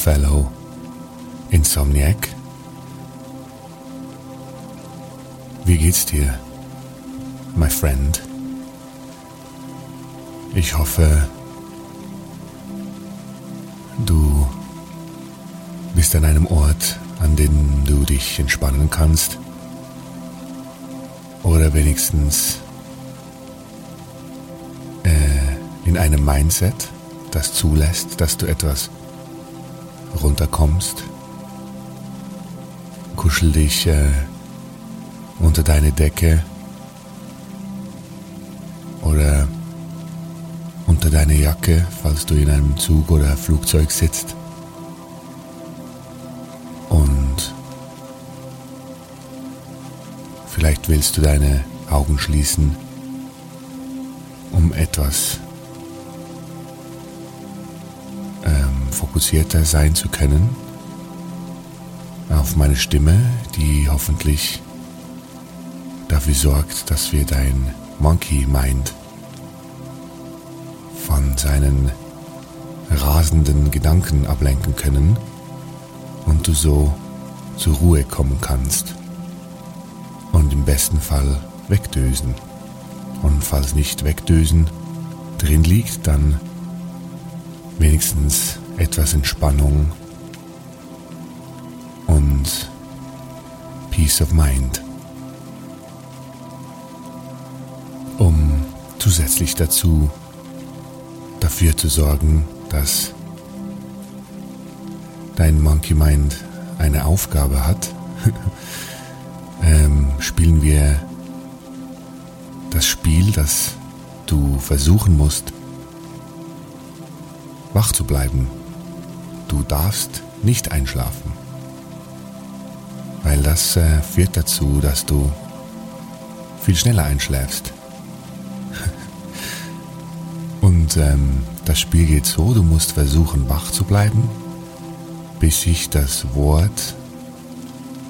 fellow Insomniac. Wie geht's dir, my friend? Ich hoffe, du bist an einem Ort, an dem du dich entspannen kannst. Oder wenigstens äh, in einem Mindset, das zulässt, dass du etwas runterkommst. Kuschel dich äh, unter deine Decke oder unter deine Jacke, falls du in einem Zug oder Flugzeug sitzt. Und vielleicht willst du deine Augen schließen, um etwas fokussierter sein zu können auf meine Stimme, die hoffentlich dafür sorgt, dass wir dein Monkey Mind von seinen rasenden Gedanken ablenken können und du so zur Ruhe kommen kannst und im besten Fall wegdösen. Und falls nicht wegdösen drin liegt, dann wenigstens etwas Entspannung und Peace of Mind. Um zusätzlich dazu dafür zu sorgen, dass dein Monkey Mind eine Aufgabe hat, ähm, spielen wir das Spiel, das du versuchen musst, wach zu bleiben. Du darfst nicht einschlafen, weil das äh, führt dazu, dass du viel schneller einschläfst. Und ähm, das Spiel geht so, du musst versuchen wach zu bleiben, bis ich das Wort,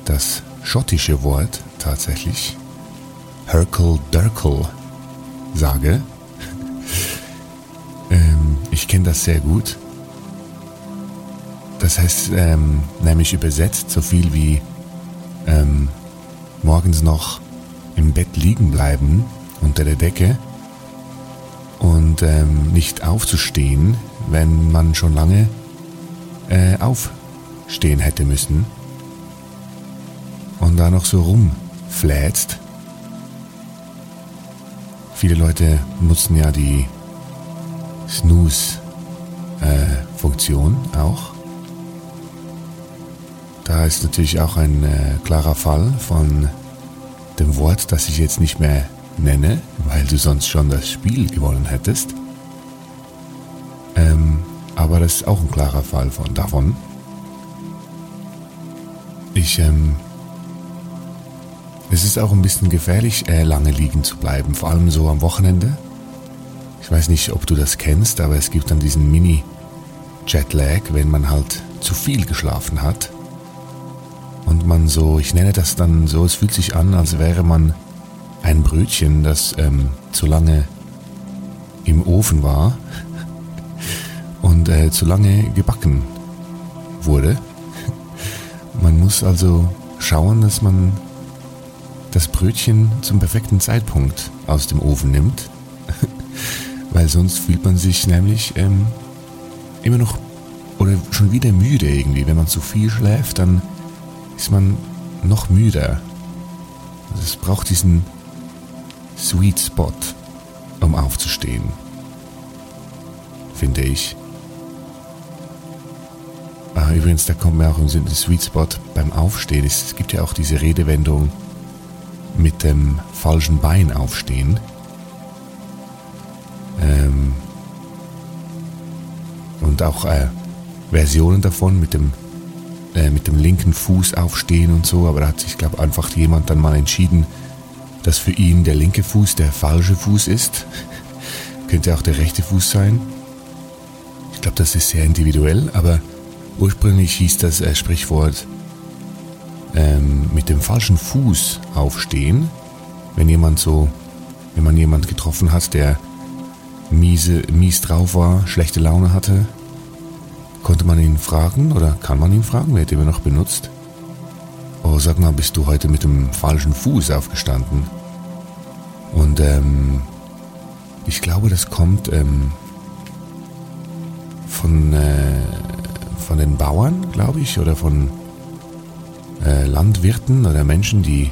das schottische Wort tatsächlich, Herkel Durkel, sage. ähm, ich kenne das sehr gut. Das heißt ähm, nämlich übersetzt so viel wie ähm, morgens noch im Bett liegen bleiben unter der Decke und ähm, nicht aufzustehen, wenn man schon lange äh, aufstehen hätte müssen und da noch so rumfläzt. Viele Leute nutzen ja die Snooze-Funktion äh, auch. Da ist natürlich auch ein äh, klarer Fall von dem Wort, das ich jetzt nicht mehr nenne, weil du sonst schon das Spiel gewonnen hättest. Ähm, aber das ist auch ein klarer Fall von davon. Ich ähm, es ist auch ein bisschen gefährlich, äh, lange liegen zu bleiben, vor allem so am Wochenende. Ich weiß nicht, ob du das kennst, aber es gibt dann diesen Mini-Jetlag, wenn man halt zu viel geschlafen hat. Und man so, ich nenne das dann so, es fühlt sich an, als wäre man ein Brötchen, das ähm, zu lange im Ofen war und äh, zu lange gebacken wurde. Man muss also schauen, dass man das Brötchen zum perfekten Zeitpunkt aus dem Ofen nimmt, weil sonst fühlt man sich nämlich ähm, immer noch oder schon wieder müde irgendwie. Wenn man zu viel schläft, dann ist man noch müder. Also es braucht diesen Sweet Spot, um aufzustehen, finde ich. Ah, übrigens, da kommt mir auch im Sinn, der Sweet Spot beim Aufstehen. Es gibt ja auch diese Redewendung mit dem falschen Bein aufstehen. Ähm, und auch äh, Versionen davon mit dem, äh, mit dem linken Fuß aufstehen und so, aber da hat sich, glaube ich, einfach jemand dann mal entschieden, dass für ihn der linke Fuß der falsche Fuß ist. Könnte auch der rechte Fuß sein. Ich glaube, das ist sehr individuell, aber ursprünglich hieß das äh, Sprichwort ähm, mit dem falschen Fuß aufstehen, wenn jemand so, wenn man jemand getroffen hat, der miese, mies drauf war, schlechte Laune hatte, konnte man ihn fragen oder kann man ihn fragen, wer hat immer noch benutzt? Oh, sag mal, bist du heute mit dem falschen Fuß aufgestanden? Und ähm, ich glaube, das kommt ähm, von, äh, von den Bauern, glaube ich, oder von äh, Landwirten oder Menschen, die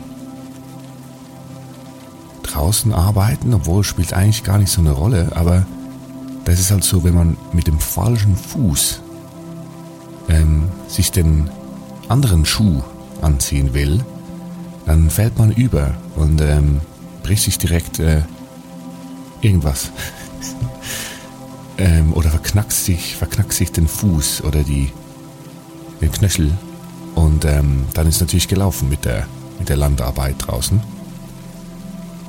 draußen arbeiten, obwohl spielt eigentlich gar nicht so eine Rolle, aber das ist halt so, wenn man mit dem falschen Fuß ähm, sich den anderen Schuh anziehen will, dann fällt man über und ähm, bricht sich direkt äh, irgendwas. ähm, oder verknackst sich, verknackst sich den Fuß oder die, den Knöchel. Und ähm, dann ist natürlich gelaufen mit der, mit der Landarbeit draußen.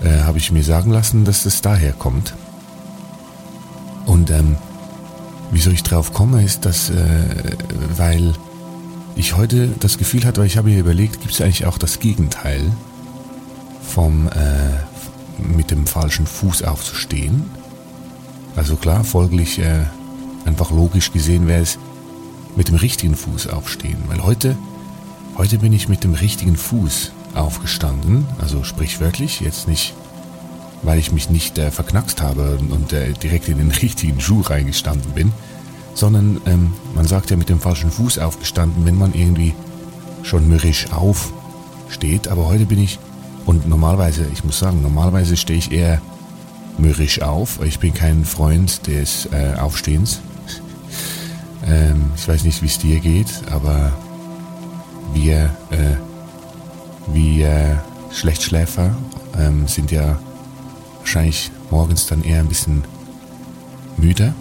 Äh, Habe ich mir sagen lassen, dass es daher kommt. Und ähm, wieso ich drauf komme, ist, dass, äh, weil ich heute das Gefühl hatte, weil ich habe mir überlegt, gibt es eigentlich auch das Gegenteil vom äh, mit dem falschen Fuß aufzustehen? Also klar, folglich äh, einfach logisch gesehen wäre es mit dem richtigen Fuß aufstehen, weil heute heute bin ich mit dem richtigen Fuß aufgestanden, also sprichwörtlich, jetzt nicht weil ich mich nicht äh, verknackst habe und äh, direkt in den richtigen Schuh reingestanden bin, sondern ähm, man sagt ja mit dem falschen Fuß aufgestanden, wenn man irgendwie schon mürrisch aufsteht. Aber heute bin ich, und normalerweise, ich muss sagen, normalerweise stehe ich eher mürrisch auf. Ich bin kein Freund des äh, Aufstehens. ähm, ich weiß nicht, wie es dir geht, aber wir, äh, wir Schlechtschläfer ähm, sind ja wahrscheinlich morgens dann eher ein bisschen müde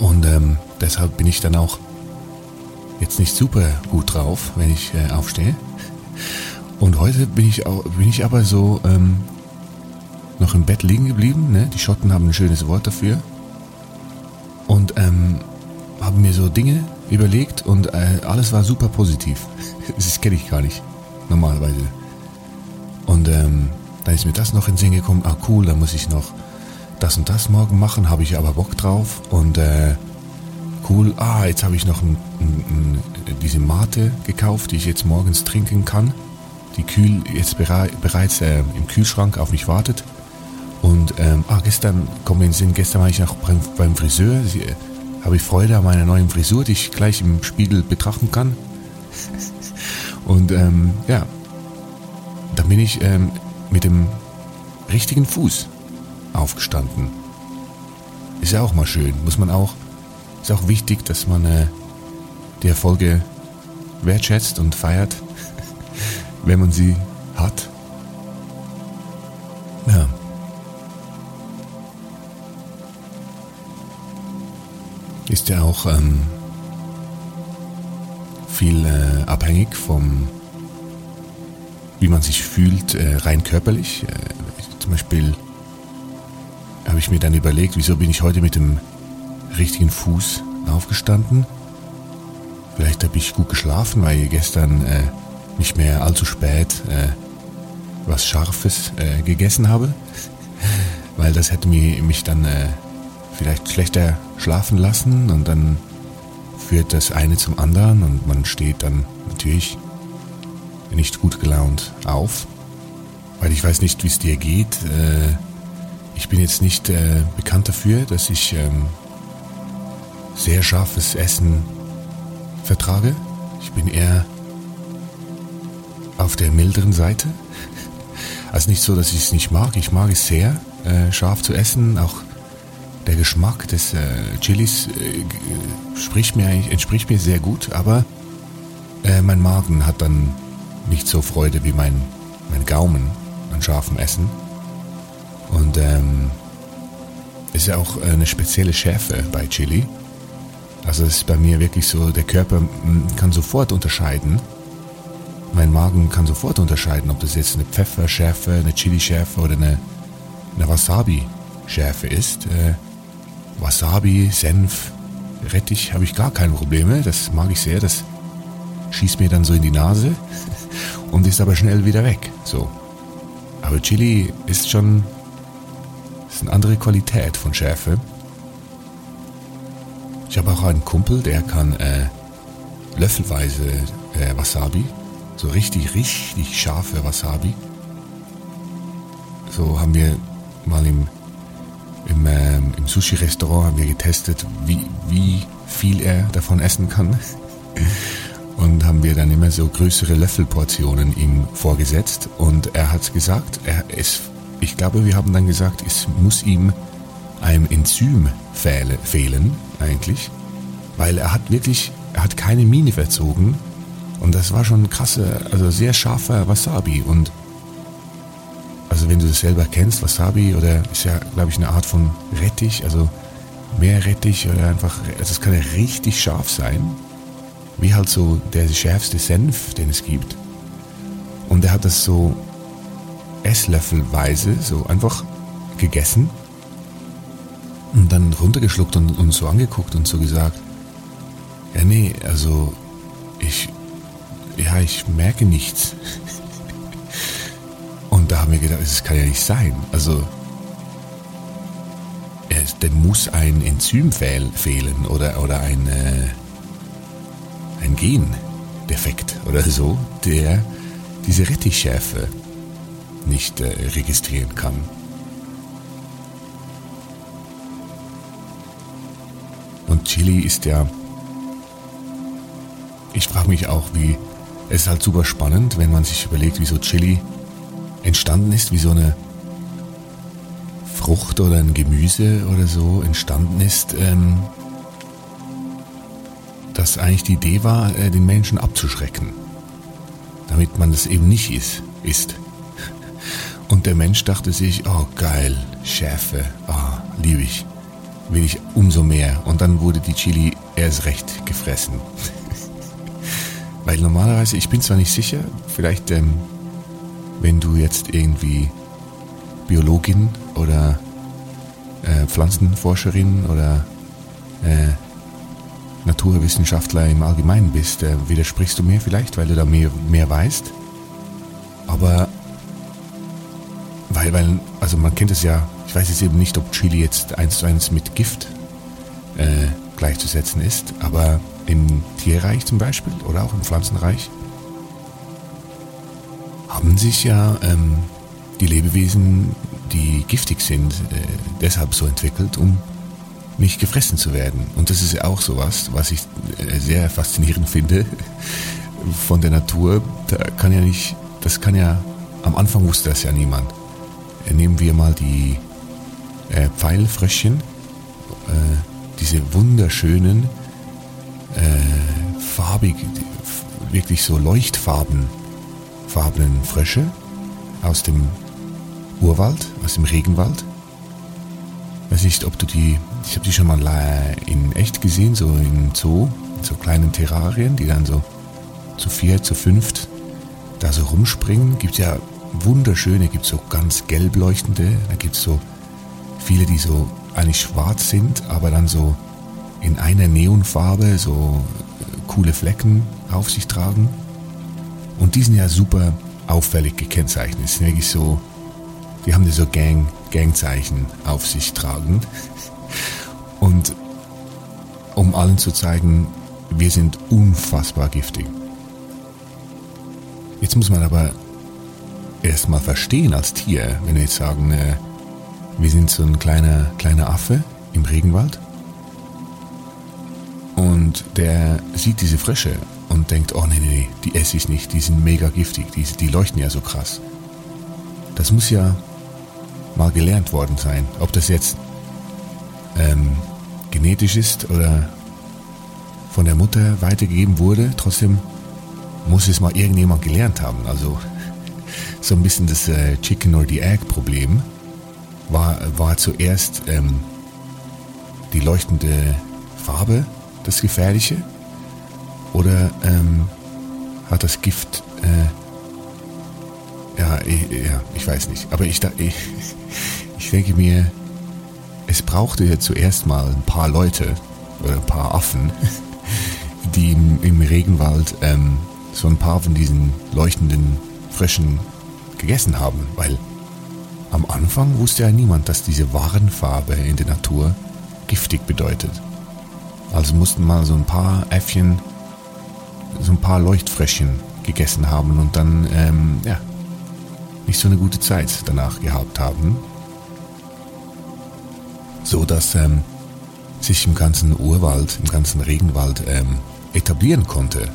und ähm, deshalb bin ich dann auch jetzt nicht super gut drauf, wenn ich äh, aufstehe. Und heute bin ich, auch, bin ich aber so ähm, noch im Bett liegen geblieben. Ne? Die Schotten haben ein schönes Wort dafür. Und ähm, habe mir so Dinge überlegt und äh, alles war super positiv. Das kenne ich gar nicht, normalerweise. Und ähm, dann ist mir das noch in den Sinn gekommen. Ah cool, da muss ich noch das und das morgen machen, habe ich aber Bock drauf. Und äh, cool, ah, jetzt habe ich noch ein, ein, ein, diese Mate gekauft, die ich jetzt morgens trinken kann, die kühl jetzt berei bereits äh, im Kühlschrank auf mich wartet. Und ähm, ah, gestern, kommt mir in den Sinn, gestern war ich noch beim, beim Friseur, äh, habe ich Freude an meiner neuen Frisur, die ich gleich im Spiegel betrachten kann. und ähm, ja, dann bin ich ähm, mit dem richtigen Fuß aufgestanden. Ist ja auch mal schön, muss man auch, ist auch wichtig, dass man äh, die Erfolge wertschätzt und feiert, wenn man sie hat. Ja. Ist ja auch ähm, viel äh, abhängig vom, wie man sich fühlt, äh, rein körperlich. Äh, zum Beispiel habe ich mir dann überlegt, wieso bin ich heute mit dem richtigen Fuß aufgestanden. Vielleicht habe ich gut geschlafen, weil ich gestern äh, nicht mehr allzu spät äh, was Scharfes äh, gegessen habe. weil das hätte mich, mich dann äh, vielleicht schlechter schlafen lassen und dann führt das eine zum anderen und man steht dann natürlich nicht gut gelaunt auf, weil ich weiß nicht, wie es dir geht. Äh, ich bin jetzt nicht äh, bekannt dafür, dass ich ähm, sehr scharfes Essen vertrage. Ich bin eher auf der milderen Seite. Also nicht so, dass ich es nicht mag. Ich mag es sehr, äh, scharf zu essen. Auch der Geschmack des Chilis mir, entspricht mir sehr gut, aber mein Magen hat dann nicht so Freude wie mein, mein Gaumen an scharfem Essen. Und ähm, ist ja auch eine spezielle Schärfe bei Chili. Also es ist bei mir wirklich so, der Körper kann sofort unterscheiden. Mein Magen kann sofort unterscheiden, ob das jetzt eine Pfefferschärfe, eine Chili-Schärfe oder eine, eine Wasabi-Schärfe ist. Äh, Wasabi, Senf, Rettich habe ich gar keine Probleme. Das mag ich sehr. Das schießt mir dann so in die Nase und ist aber schnell wieder weg. So. Aber Chili ist schon ist eine andere Qualität von Schärfe. Ich habe auch einen Kumpel, der kann äh, löffelweise äh, Wasabi, so richtig, richtig scharfe Wasabi. So haben wir mal im, im, äh, im Sushi-Restaurant getestet, wie, wie viel er davon essen kann. Und haben wir dann immer so größere Löffelportionen ihm vorgesetzt. Und er hat gesagt, er, es, ich glaube, wir haben dann gesagt, es muss ihm ein Enzym fehlen, eigentlich, weil er hat wirklich, er hat keine Mine verzogen. Und das war schon krasse, also sehr scharfer Wasabi. Und also wenn du das selber kennst, Wasabi oder ist ja, glaube ich, eine Art von Rettich, also Meerrettich oder einfach, also es kann ja richtig scharf sein, wie halt so der schärfste Senf, den es gibt. Und er hat das so Esslöffelweise so einfach gegessen und dann runtergeschluckt und uns so angeguckt und so gesagt, ja nee, also ich, ja, ich merke nichts. und da haben wir gedacht, das kann ja nicht sein. Also, es, denn muss ein Enzym fehlen oder, oder ein, äh, ein Gendefekt oder so, der diese Rettichschärfe nicht äh, registrieren kann. Und Chili ist ja. Ich frage mich auch, wie. Es ist halt super spannend, wenn man sich überlegt, wieso Chili entstanden ist, wie so eine Frucht oder ein Gemüse oder so entstanden ist, ähm, dass eigentlich die Idee war, äh, den Menschen abzuschrecken, damit man das eben nicht ist. ist. Und der Mensch dachte sich, oh geil, Schärfe, ah, oh, liebe ich will ich umso mehr. Und dann wurde die Chili erst recht gefressen. Weil normalerweise, ich bin zwar nicht sicher, vielleicht ähm, wenn du jetzt irgendwie Biologin oder äh, Pflanzenforscherin oder äh, Naturwissenschaftler im Allgemeinen bist, äh, widersprichst du mir vielleicht, weil du da mehr, mehr weißt. Aber weil, weil, also man kennt es ja ich weiß jetzt eben nicht, ob Chili jetzt eins zu eins mit Gift äh, gleichzusetzen ist, aber im Tierreich zum Beispiel oder auch im Pflanzenreich haben sich ja ähm, die Lebewesen, die giftig sind, äh, deshalb so entwickelt, um nicht gefressen zu werden. Und das ist ja auch sowas, was ich äh, sehr faszinierend finde von der Natur. Da kann ja nicht, das kann ja, am Anfang wusste das ja niemand. Äh, nehmen wir mal die äh, Pfeilfröschchen, äh, diese wunderschönen, äh, farbig, wirklich so leuchtfarben, farbenen Frösche aus dem Urwald, aus dem Regenwald. Weiß nicht, ob du die, ich habe die schon mal in echt gesehen, so im Zoo, in so kleinen Terrarien, die dann so zu vier, zu fünft da so rumspringen. Gibt ja wunderschöne, gibt so ganz gelb leuchtende, da gibt es so viele, die so eigentlich schwarz sind, aber dann so in einer Neonfarbe so äh, coole Flecken auf sich tragen. Und die sind ja super auffällig gekennzeichnet. Sind wirklich so, die haben so Gang, Gangzeichen auf sich tragen. Und um allen zu zeigen, wir sind unfassbar giftig. Jetzt muss man aber erstmal verstehen als Tier, wenn wir jetzt sagen, äh, wir sind so ein kleiner, kleiner Affe im Regenwald und der sieht diese Frösche und denkt, oh nee, nee, nee, die esse ich nicht, die sind mega giftig, die, die leuchten ja so krass. Das muss ja mal gelernt worden sein. Ob das jetzt ähm, genetisch ist oder von der Mutter weitergegeben wurde, trotzdem muss es mal irgendjemand gelernt haben. Also so ein bisschen das äh, Chicken or the Egg Problem war, war zuerst ähm, die leuchtende Farbe das Gefährliche oder ähm, hat das Gift äh, ja, ich, ja, ich weiß nicht. Aber ich, ich, ich denke mir, es brauchte ja zuerst mal ein paar Leute oder ein paar Affen, die im, im Regenwald ähm, so ein paar von diesen leuchtenden Fröschen gegessen haben, weil am Anfang wusste ja niemand, dass diese Warnfarbe in der Natur giftig bedeutet. Also mussten mal so ein paar Äffchen, so ein paar Leuchtfröschchen gegessen haben und dann, ähm, ja, nicht so eine gute Zeit danach gehabt haben. So dass ähm, sich im ganzen Urwald, im ganzen Regenwald ähm, etablieren konnte.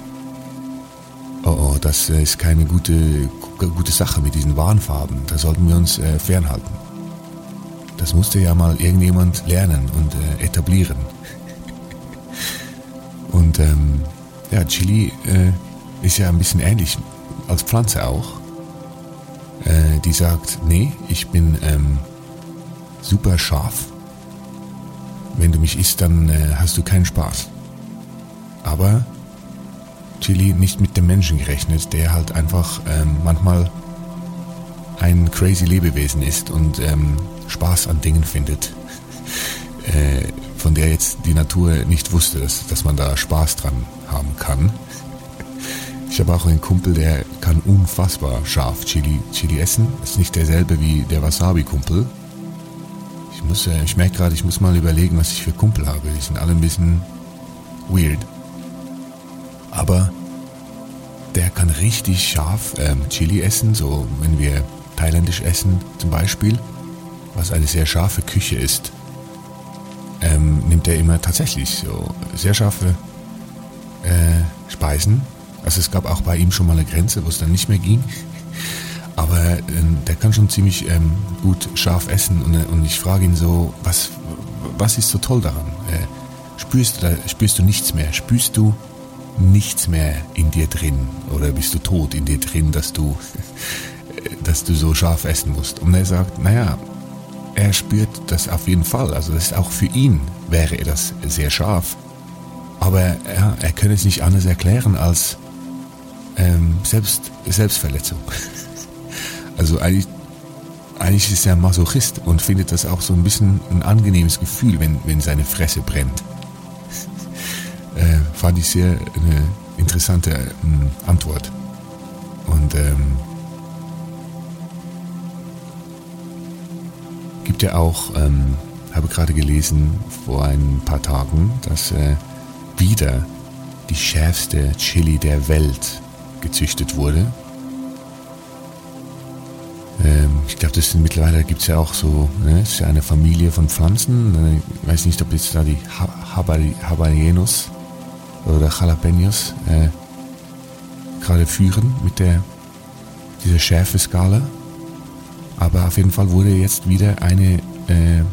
Oh, oh, das ist keine gute, gute Sache mit diesen Warnfarben. Da sollten wir uns äh, fernhalten. Das musste ja mal irgendjemand lernen und äh, etablieren. und ähm, ja, Chili äh, ist ja ein bisschen ähnlich als Pflanze auch äh, die sagt, nee, ich bin ähm, super scharf. Wenn du mich isst, dann äh, hast du keinen Spaß. Aber Chili nicht mit dem Menschen gerechnet, der halt einfach ähm, manchmal ein crazy Lebewesen ist und ähm, Spaß an Dingen findet, äh, von der jetzt die Natur nicht wusste, dass, dass man da Spaß dran haben kann. Ich habe auch einen Kumpel, der kann unfassbar scharf Chili, Chili essen. Ist nicht derselbe wie der Wasabi-Kumpel. Ich muss, äh, ich merke gerade, ich muss mal überlegen, was ich für Kumpel habe. Die sind alle ein bisschen weird. Aber der kann richtig scharf ähm, Chili essen, so wenn wir thailändisch essen zum Beispiel, was eine sehr scharfe Küche ist, ähm, nimmt er immer tatsächlich so sehr scharfe äh, Speisen also es gab auch bei ihm schon mal eine Grenze, wo es dann nicht mehr ging. Aber äh, der kann schon ziemlich ähm, gut scharf essen und, äh, und ich frage ihn so, was, was ist so toll daran? Äh, spürst, du, spürst du nichts mehr? Spürst du nichts mehr in dir drin? Oder bist du tot in dir drin, dass du, dass du so scharf essen musst? Und er sagt, naja, er spürt das auf jeden Fall. Also das ist auch für ihn wäre das sehr scharf. Aber ja, er könne es nicht anders erklären als ähm, Selbst, Selbstverletzung. Also eigentlich, eigentlich ist er Masochist und findet das auch so ein bisschen ein angenehmes Gefühl, wenn, wenn seine Fresse brennt. äh, fand ich sehr eine interessante ähm, Antwort. Und ähm, gibt ja auch, ähm, habe gerade gelesen vor ein paar Tagen, dass äh, wieder die schärfste Chili der Welt gezüchtet wurde. Ähm, ich glaube, das sind mittlerweile gibt es ja auch so, ne, ist ja eine Familie von Pflanzen. Ich weiß nicht, ob jetzt da die Habaneros oder Jalapenos äh, gerade führen mit der dieser Schärfeskala. Aber auf jeden Fall wurde jetzt wieder eine äh,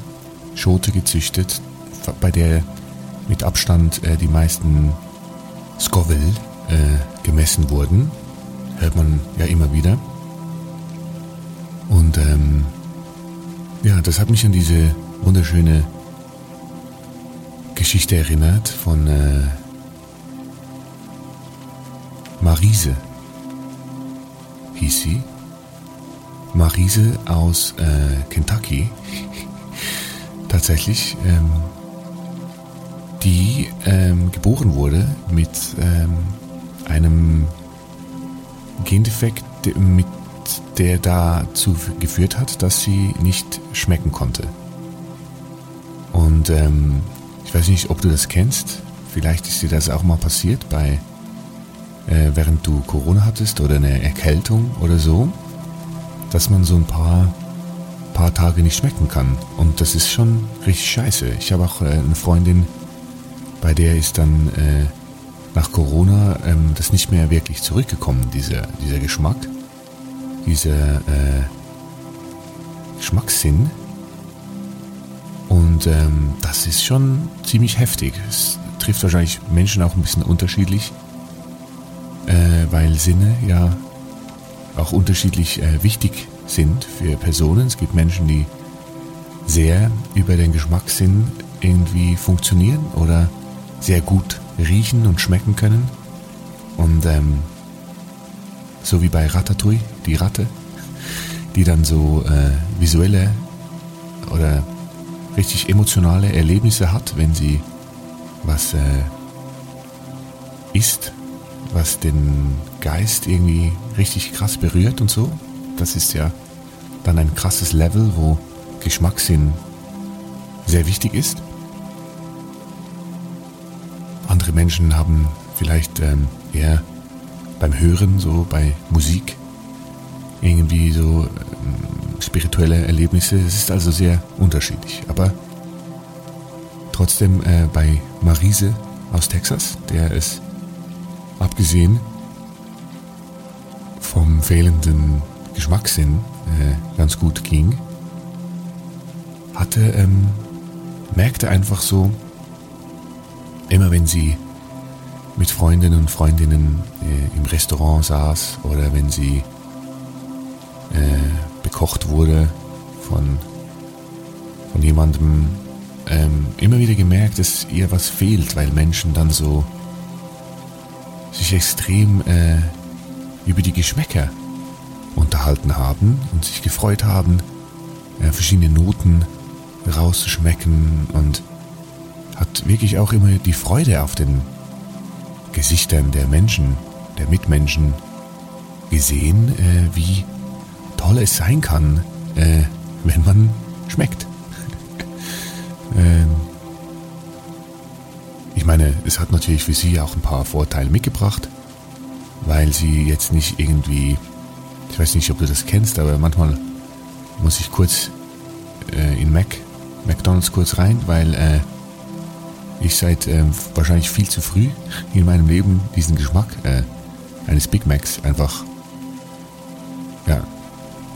Schote gezüchtet, bei der mit Abstand äh, die meisten Scoville äh, gemessen wurden. Hört man ja immer wieder. Und ähm, ja, das hat mich an diese wunderschöne Geschichte erinnert von äh, Marise. hieß sie. Marise aus äh, Kentucky. Tatsächlich. Ähm, die ähm, geboren wurde mit ähm, einem Gendefekt, mit der dazu geführt hat, dass sie nicht schmecken konnte. Und ähm, ich weiß nicht, ob du das kennst. Vielleicht ist dir das auch mal passiert bei, äh, während du Corona hattest oder eine Erkältung oder so, dass man so ein paar, paar Tage nicht schmecken kann. Und das ist schon richtig scheiße. Ich habe auch äh, eine Freundin, bei der ist dann äh, nach Corona ähm, das nicht mehr wirklich zurückgekommen, dieser, dieser Geschmack, dieser äh, Geschmackssinn. Und ähm, das ist schon ziemlich heftig. Es trifft wahrscheinlich Menschen auch ein bisschen unterschiedlich, äh, weil Sinne ja auch unterschiedlich äh, wichtig sind für Personen. Es gibt Menschen, die sehr über den Geschmackssinn irgendwie funktionieren oder sehr gut riechen und schmecken können. Und ähm, so wie bei Ratatouille, die Ratte, die dann so äh, visuelle oder richtig emotionale Erlebnisse hat, wenn sie was äh, isst, was den Geist irgendwie richtig krass berührt und so. Das ist ja dann ein krasses Level, wo Geschmackssinn sehr wichtig ist. Andere Menschen haben vielleicht ähm, eher beim Hören, so bei Musik, irgendwie so ähm, spirituelle Erlebnisse. Es ist also sehr unterschiedlich. Aber trotzdem äh, bei Marise aus Texas, der es abgesehen vom fehlenden Geschmackssinn äh, ganz gut ging, hatte, ähm, merkte einfach so, immer wenn sie mit Freundinnen und Freundinnen äh, im Restaurant saß oder wenn sie äh, bekocht wurde von, von jemandem, ähm, immer wieder gemerkt, dass ihr was fehlt, weil Menschen dann so sich extrem äh, über die Geschmäcker unterhalten haben und sich gefreut haben, äh, verschiedene Noten rauszuschmecken und hat wirklich auch immer die Freude auf den Gesichtern der Menschen, der Mitmenschen gesehen, äh, wie toll es sein kann, äh, wenn man schmeckt. ähm, ich meine, es hat natürlich für sie auch ein paar Vorteile mitgebracht, weil sie jetzt nicht irgendwie, ich weiß nicht, ob du das kennst, aber manchmal muss ich kurz äh, in Mac, McDonald's kurz rein, weil äh, ich seit äh, wahrscheinlich viel zu früh in meinem Leben diesen Geschmack äh, eines Big Macs einfach ja,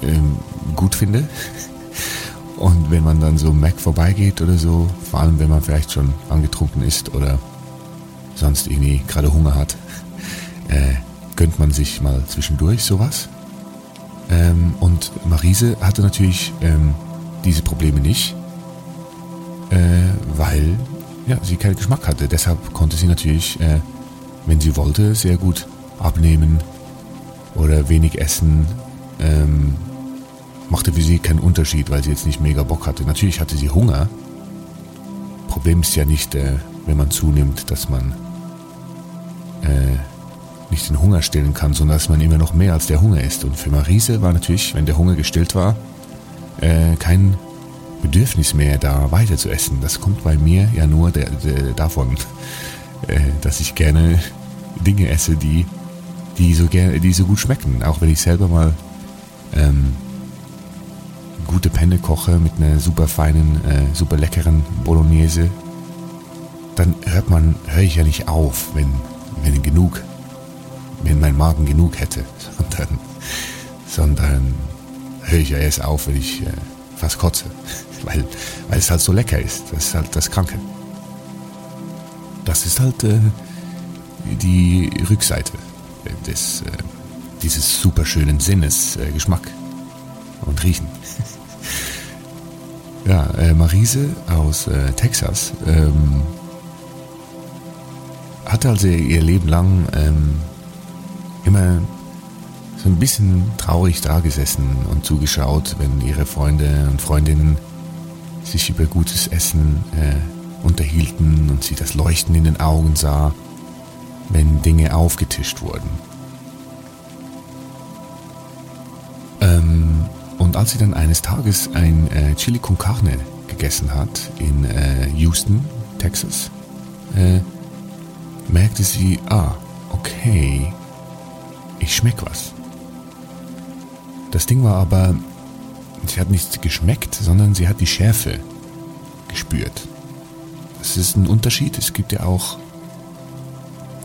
ähm, gut finde. Und wenn man dann so Mac vorbeigeht oder so, vor allem wenn man vielleicht schon angetrunken ist oder sonst irgendwie gerade Hunger hat, äh, gönnt man sich mal zwischendurch sowas. Ähm, und Marise hatte natürlich ähm, diese Probleme nicht, äh, weil ja, sie keinen Geschmack hatte. Deshalb konnte sie natürlich, äh, wenn sie wollte, sehr gut abnehmen oder wenig essen. Ähm, machte für sie keinen Unterschied, weil sie jetzt nicht mega Bock hatte. Natürlich hatte sie Hunger. Problem ist ja nicht, äh, wenn man zunimmt, dass man äh, nicht den Hunger stillen kann, sondern dass man immer noch mehr als der Hunger ist. Und für Marise war natürlich, wenn der Hunger gestillt war, äh, kein Bedürfnis mehr, da weiter zu essen. Das kommt bei mir ja nur der, der, davon, äh, dass ich gerne Dinge esse, die, die, so gerne, die so gut schmecken. Auch wenn ich selber mal ähm, gute Penne koche mit einer super feinen, äh, super leckeren Bolognese, dann hört man, höre ich ja nicht auf, wenn, wenn genug, wenn mein Magen genug hätte, sondern, sondern höre ich ja erst auf, wenn ich äh, fast kotze weil, weil es halt so lecker ist. Das ist halt das Kranke. Das ist halt äh, die Rückseite des, äh, dieses superschönen Sinnes, äh, Geschmack und Riechen. ja, äh, Marise aus äh, Texas ähm, hatte also ihr Leben lang ähm, immer so ein bisschen traurig da gesessen und zugeschaut, wenn ihre Freunde und Freundinnen sich über gutes Essen äh, unterhielten und sie das Leuchten in den Augen sah, wenn Dinge aufgetischt wurden. Ähm, und als sie dann eines Tages ein äh, Chili con Carne gegessen hat in äh, Houston, Texas, äh, merkte sie, ah, okay, ich schmeck was. Das Ding war aber, sie hat nichts geschmeckt, sondern sie hat die Schärfe gespürt. Das ist ein Unterschied. Es gibt ja auch,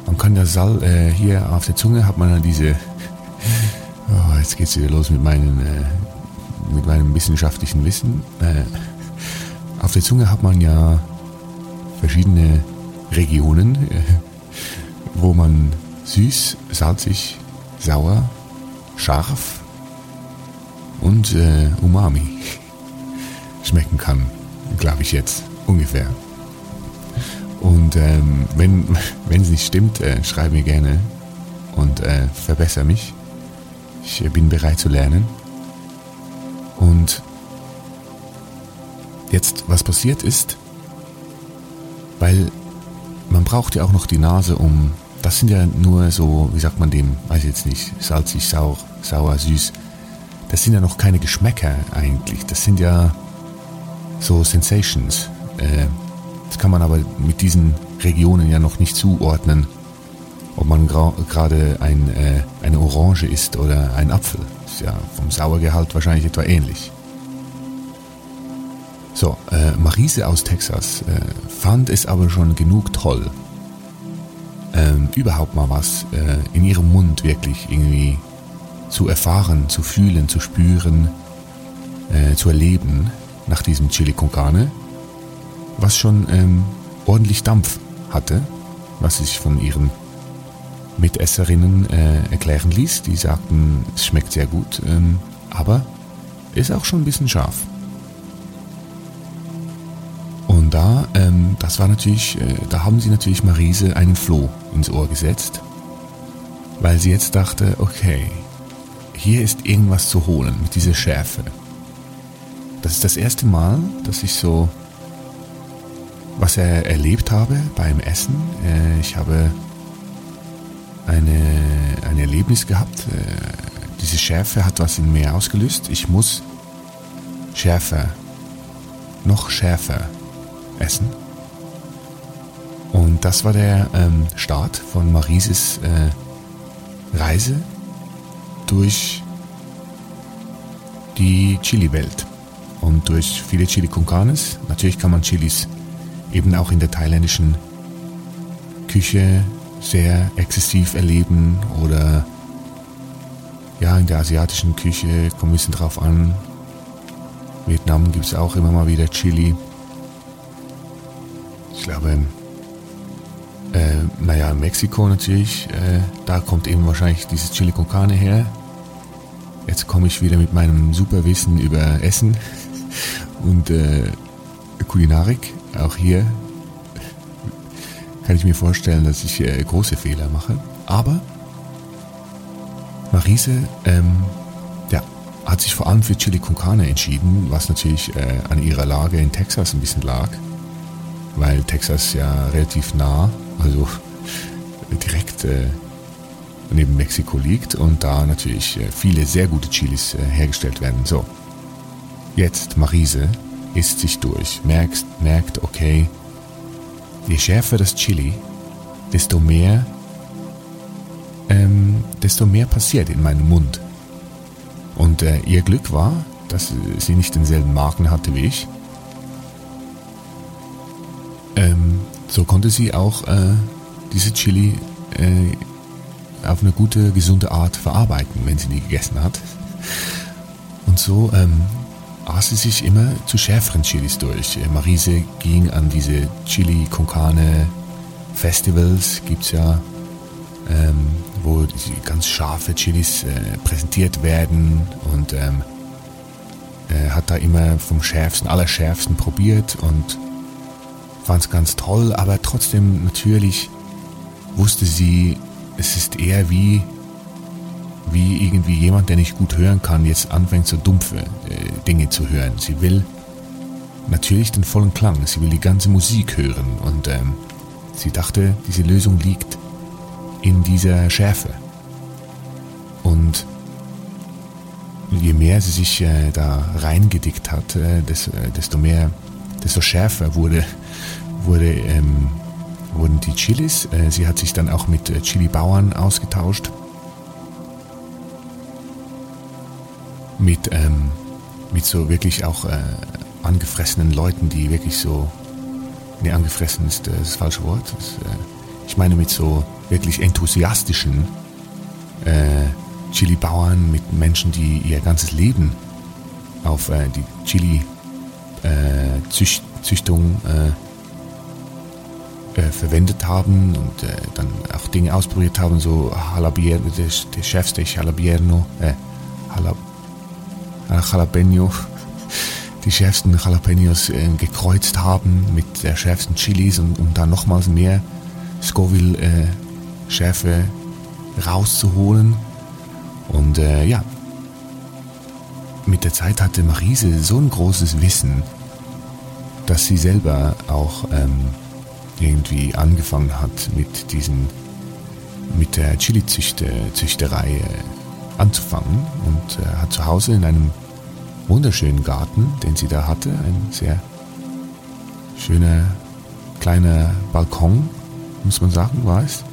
man kann ja Sal, äh, hier auf der Zunge hat man ja diese, oh, jetzt geht's wieder los mit meinen, äh, mit meinem wissenschaftlichen Wissen. Äh, auf der Zunge hat man ja verschiedene Regionen, wo man süß, salzig, sauer, scharf und äh, Umami schmecken kann, glaube ich jetzt ungefähr. Und ähm, wenn wenn es nicht stimmt, äh, schreib mir gerne und äh, verbessere mich. Ich äh, bin bereit zu lernen. Und jetzt, was passiert ist, weil man braucht ja auch noch die Nase, um. Das sind ja nur so, wie sagt man dem, weiß jetzt nicht, salzig, sauer, sauer, süß. Das sind ja noch keine Geschmäcker eigentlich. Das sind ja so Sensations. Äh, das kann man aber mit diesen Regionen ja noch nicht zuordnen, ob man gerade ein, äh, eine Orange isst oder ein Apfel. Ist ja vom Sauergehalt wahrscheinlich etwa ähnlich. So, äh, Marise aus Texas äh, fand es aber schon genug toll, ähm, überhaupt mal was äh, in ihrem Mund wirklich irgendwie zu erfahren, zu fühlen, zu spüren, äh, zu erleben nach diesem Chili con Carne, was schon ähm, ordentlich Dampf hatte, was sich von ihren Mitesserinnen äh, erklären ließ. Die sagten, es schmeckt sehr gut, ähm, aber ist auch schon ein bisschen scharf. Und da, ähm, das war natürlich, äh, da haben sie natürlich Marise einen Floh ins Ohr gesetzt, weil sie jetzt dachte, okay, hier ist irgendwas zu holen mit dieser Schärfe. Das ist das erste Mal, dass ich so was er erlebt habe beim Essen. Äh, ich habe eine, ein Erlebnis gehabt. Äh, diese Schärfe hat was in mir ausgelöst. Ich muss schärfer, noch schärfer essen. Und das war der ähm, Start von Marises äh, Reise durch die Chili-Welt und durch viele Chili con Carnes. Natürlich kann man Chilis eben auch in der thailändischen Küche sehr exzessiv erleben oder ja, in der asiatischen Küche kommt ein bisschen drauf an. Vietnam gibt es auch immer mal wieder Chili. Ich glaube, äh, naja, Mexiko natürlich, äh, da kommt eben wahrscheinlich dieses Chili con Carne her. Jetzt komme ich wieder mit meinem Superwissen über Essen und äh, Kulinarik. Auch hier kann ich mir vorstellen, dass ich äh, große Fehler mache. Aber Marise ähm, ja, hat sich vor allem für Chili con Carne entschieden, was natürlich äh, an ihrer Lage in Texas ein bisschen lag, weil Texas ja relativ nah, also direkt äh, neben Mexiko liegt und da natürlich äh, viele sehr gute Chilis äh, hergestellt werden. So, jetzt Marise isst sich durch, merkt, merkt, okay, je schärfer das Chili, desto mehr, ähm, desto mehr passiert in meinem Mund. Und äh, ihr Glück war, dass sie nicht denselben Marken hatte wie ich. Ähm, so konnte sie auch äh, diese Chili äh, auf eine gute, gesunde Art verarbeiten, wenn sie die gegessen hat. Und so ähm, aß sie sich immer zu schärferen Chilis durch. Äh, Marise ging an diese Chili con Carne Festivals, gibt es ja, ähm, wo ganz scharfe Chilis äh, präsentiert werden und ähm, äh, hat da immer vom schärfsten, allerschärfsten probiert und fand es ganz toll, aber trotzdem natürlich wusste sie, es ist eher wie wie irgendwie jemand, der nicht gut hören kann, jetzt anfängt so dumpfe äh, Dinge zu hören. Sie will natürlich den vollen Klang, sie will die ganze Musik hören und ähm, sie dachte, diese Lösung liegt in dieser Schärfe. Und je mehr sie sich äh, da reingedickt hat, äh, des, äh, desto mehr, desto schärfer wurde, wurde, ähm, wurden die Chilis. Äh, sie hat sich dann auch mit äh, Chili-Bauern ausgetauscht. Mit, ähm, mit so wirklich auch äh, angefressenen Leuten, die wirklich so. Ne, angefressen ist das falsche Wort. Das, ich meine mit so wirklich enthusiastischen Chili-Bauern, mit Menschen, die ihr ganzes Leben auf äh, die Chili-Züchtung äh, äh, verwendet haben und äh, dann auch Dinge ausprobiert haben, so Jalapierno, der, der Chefsteak Jalapierno, äh, Jalap, Jalapeno, die schärfsten Jalapenos äh, gekreuzt haben mit der schärfsten Chilis und um dann nochmals mehr Scoville-Schärfe rauszuholen. Und äh, ja, mit der Zeit hatte Marise so ein großes Wissen, dass sie selber auch ähm, irgendwie angefangen hat mit diesen, mit der Chili-Züchterei äh, anzufangen und äh, hat zu Hause in einem wunderschönen Garten, den sie da hatte, ein sehr schöner kleiner Balkon, muss man sagen, war es,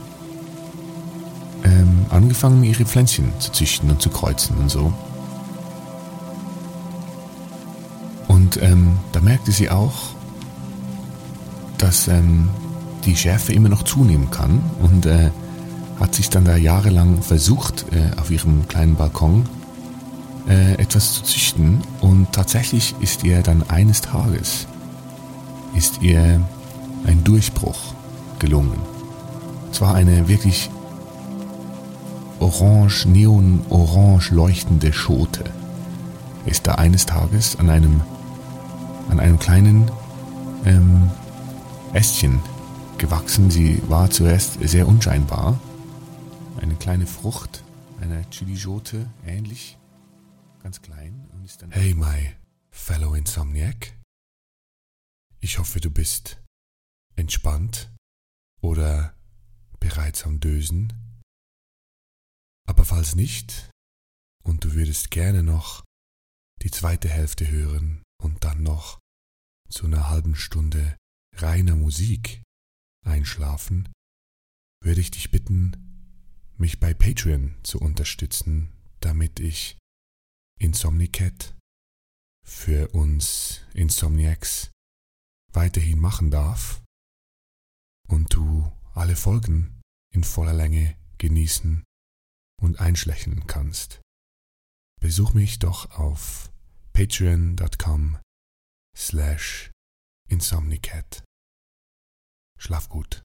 ähm, angefangen, ihre Pflänzchen zu züchten und zu kreuzen und so. Und ähm, da merkte sie auch, dass ähm, die Schärfe immer noch zunehmen kann und äh, hat sich dann da jahrelang versucht, äh, auf ihrem kleinen Balkon äh, etwas zu züchten und tatsächlich ist ihr dann eines Tages ist ihr ein Durchbruch gelungen. Es war eine wirklich orange, neon-orange leuchtende Schote ist da eines Tages an einem, an einem kleinen ähm, Ästchen gewachsen. Sie war zuerst sehr unscheinbar. Eine kleine Frucht einer Chilischote ähnlich, ganz klein. Und ist dann hey, my fellow Insomniac. Ich hoffe, du bist entspannt oder bereits am Dösen. Aber falls nicht, und du würdest gerne noch die zweite Hälfte hören und dann noch zu einer halben Stunde reiner Musik einschlafen, würde ich dich bitten, mich bei Patreon zu unterstützen, damit ich Insomnicat für uns Insomniacs weiterhin machen darf und du alle Folgen in voller Länge genießen und einschlächern kannst. Besuch mich doch auf patreon.com slash insomnicat. Schlaf gut.